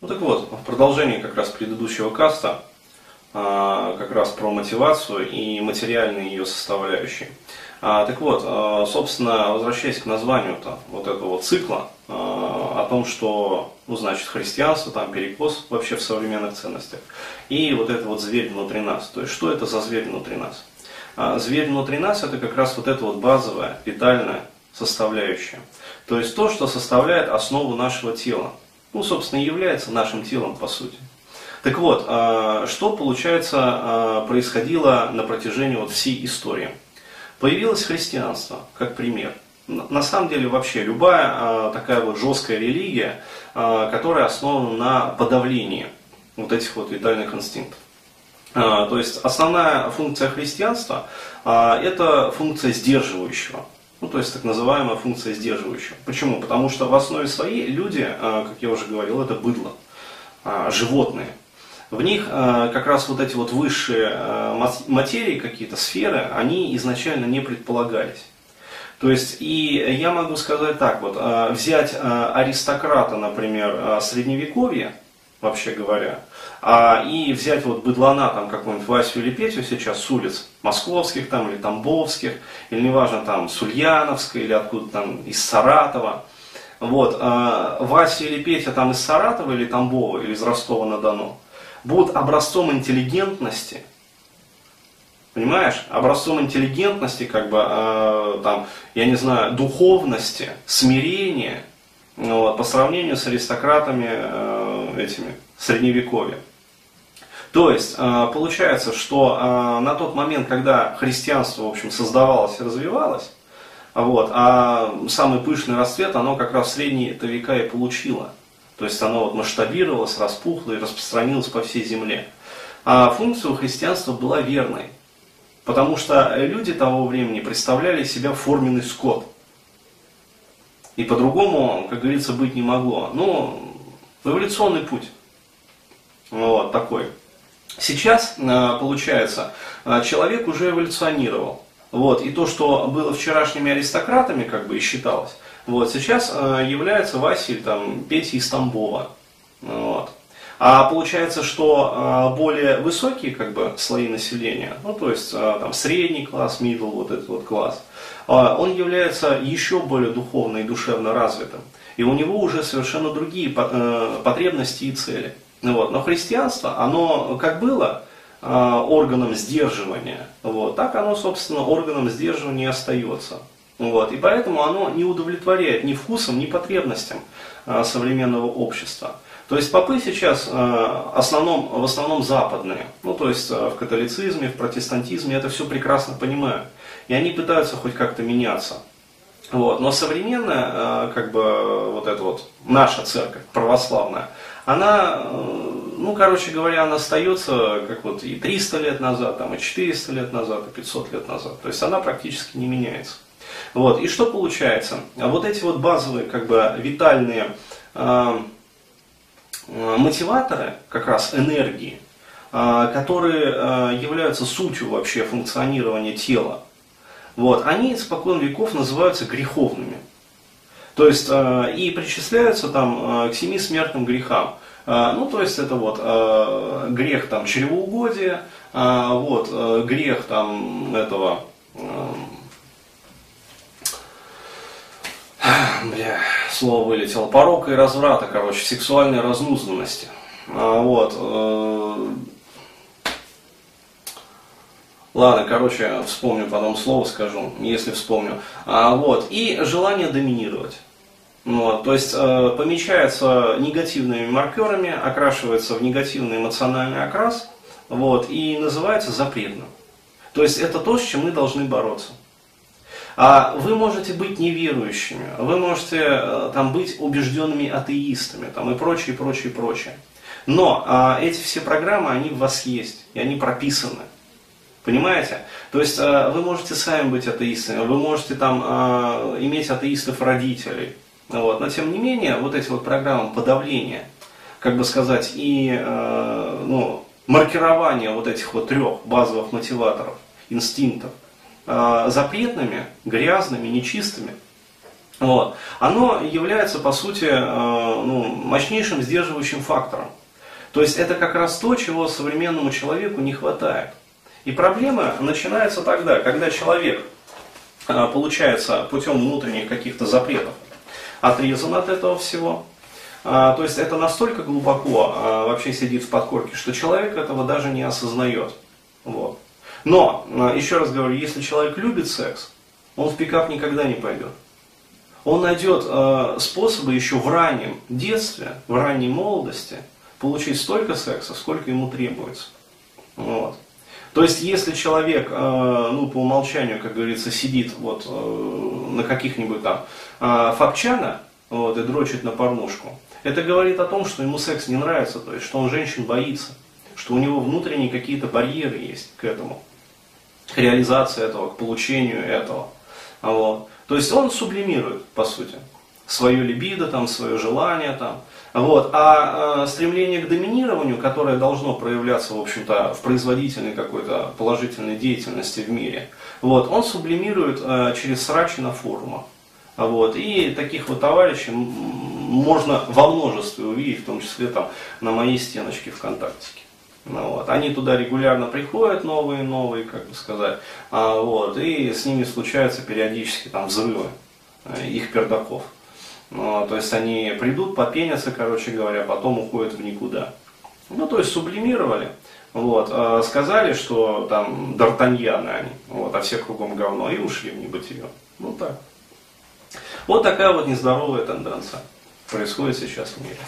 Ну так вот, в продолжении как раз предыдущего каста, а, как раз про мотивацию и материальные ее составляющие. А, так вот, а, собственно, возвращаясь к названию-то вот этого цикла, о том, что, ну, значит, христианство, там, перекос вообще в современных ценностях, и вот это вот зверь внутри нас. То есть, что это за зверь внутри нас? Зверь внутри нас – это как раз вот эта вот базовая, витальная составляющая. То есть, то, что составляет основу нашего тела. Ну, собственно, является нашим телом, по сути. Так вот, что, получается, происходило на протяжении вот всей истории – Появилось христианство, как пример. На самом деле вообще любая а, такая вот жесткая религия, а, которая основана на подавлении вот этих вот витальных инстинктов. А, то есть основная функция христианства а, это функция сдерживающего. Ну, то есть так называемая функция сдерживающего. Почему? Потому что в основе своей люди, а, как я уже говорил, это быдло, а, животные. В них э, как раз вот эти вот высшие материи, какие-то сферы, они изначально не предполагались. То есть, и я могу сказать так, вот, взять аристократа, например, средневековья, вообще говоря, а, и взять вот быдлана, там, какую-нибудь Васю или Петю сейчас с улиц московских там, или тамбовских, или неважно, там, с Ульяновска, или откуда там, из Саратова, вот, Вася или Петя там из Саратова или Тамбова, или из Ростова-на-Дону, будут образцом интеллигентности, понимаешь, образцом интеллигентности, как бы, э, там, я не знаю, духовности, смирения, вот, по сравнению с аристократами э, этими, средневековья. То есть, э, получается, что э, на тот момент, когда христианство, в общем, создавалось и развивалось, вот, а самый пышный расцвет, оно как раз в средние это века и получило. То есть оно вот масштабировалось, распухло и распространилось по всей земле. А функция у христианства была верной. Потому что люди того времени представляли себя форменный скот. И по-другому, как говорится, быть не могло. Ну, эволюционный путь. Вот такой. Сейчас, а, получается, а, человек уже эволюционировал. Вот, и то, что было вчерашними аристократами, как бы и считалось, вот, сейчас э, является Василь, там, Петя из Тамбова. Вот. А получается, что э, более высокие как бы, слои населения, ну то есть э, там, средний класс, middle, вот этот вот класс, э, он является еще более духовно и душевно развитым. И у него уже совершенно другие э, потребности и цели. Вот. Но христианство, оно как было органом сдерживания, вот, так оно, собственно, органом сдерживания остается. Вот. И поэтому оно не удовлетворяет ни вкусом, ни потребностям а, современного общества. То есть попы сейчас а, основном, в основном западные, ну то есть а, в католицизме, в протестантизме это все прекрасно понимают. И они пытаются хоть как-то меняться. Вот. Но современная, как бы, вот эта вот наша церковь, православная, она, ну, короче говоря, она остается, как вот и 300 лет назад, там, и 400 лет назад, и 500 лет назад. То есть она практически не меняется. Вот. И что получается? Вот эти вот базовые, как бы, витальные э, мотиваторы, как раз энергии, э, которые э, являются сутью вообще функционирования тела, вот, они испокон веков называются греховными. То есть э, и причисляются там э, к семи смертным грехам. Э, ну, то есть это вот э, грех там чревоугодия, э, вот, э, грех там этого бля, слово вылетело, порока и разврата, короче, сексуальной разнузданности. А, вот. Э, ладно, короче, вспомню потом слово скажу, если вспомню. А, вот. И желание доминировать. Вот, то есть э, помечается негативными маркерами, окрашивается в негативный эмоциональный окрас, вот, и называется запретным. То есть это то, с чем мы должны бороться. А вы можете быть неверующими, вы можете э, там, быть убежденными атеистами там, и прочее, прочее, прочее. Но а, эти все программы, они в вас есть, и они прописаны. Понимаете? То есть а, вы можете сами быть атеистами, вы можете там а, иметь атеистов-родителей. Вот. Но тем не менее, вот эти вот программы подавления, как бы сказать, и а, ну, маркирования вот этих вот трех базовых мотиваторов, инстинктов – Э, запретными, грязными, нечистыми, вот, оно является, по сути, э, ну, мощнейшим сдерживающим фактором. То есть это как раз то, чего современному человеку не хватает. И проблема начинается тогда, когда человек, э, получается, путем внутренних каких-то запретов, отрезан от этого всего. То есть это настолько глубоко вообще сидит в подкорке, что человек этого даже не осознает. Вот. Но, а, еще раз говорю, если человек любит секс, он в пикап никогда не пойдет. Он найдет способы еще в раннем детстве, в ранней молодости получить столько секса, сколько ему требуется. Вот. То есть, если человек, ну, по умолчанию, как говорится, сидит вот на каких-нибудь там фабчана, вот, и дрочит на порнушку, это говорит о том, что ему секс не нравится, то есть, что он женщин боится, что у него внутренние какие-то барьеры есть к этому, к реализации этого, к получению этого. Вот. То есть он сублимирует, по сути, свое либидо, там, свое желание. Там. Вот. А э, стремление к доминированию, которое должно проявляться, в общем-то, в производительной какой-то положительной деятельности в мире, вот, он сублимирует э, через срачи на форумах. Вот. И таких вот товарищей можно во множестве увидеть, в том числе там на моей стеночке ВКонтактике. Ну, вот. Они туда регулярно приходят, новые, новые, как бы сказать, а, вот, и с ними случаются периодически там взрывы э, их пердаков. Ну, то есть они придут, попенятся, короче говоря, потом уходят в никуда. Ну, то есть сублимировали, вот, э, сказали, что там Д'Артаньяны они, вот, а все кругом говно, и ушли в небытие. Ну так. Вот такая вот нездоровая тенденция происходит сейчас в мире.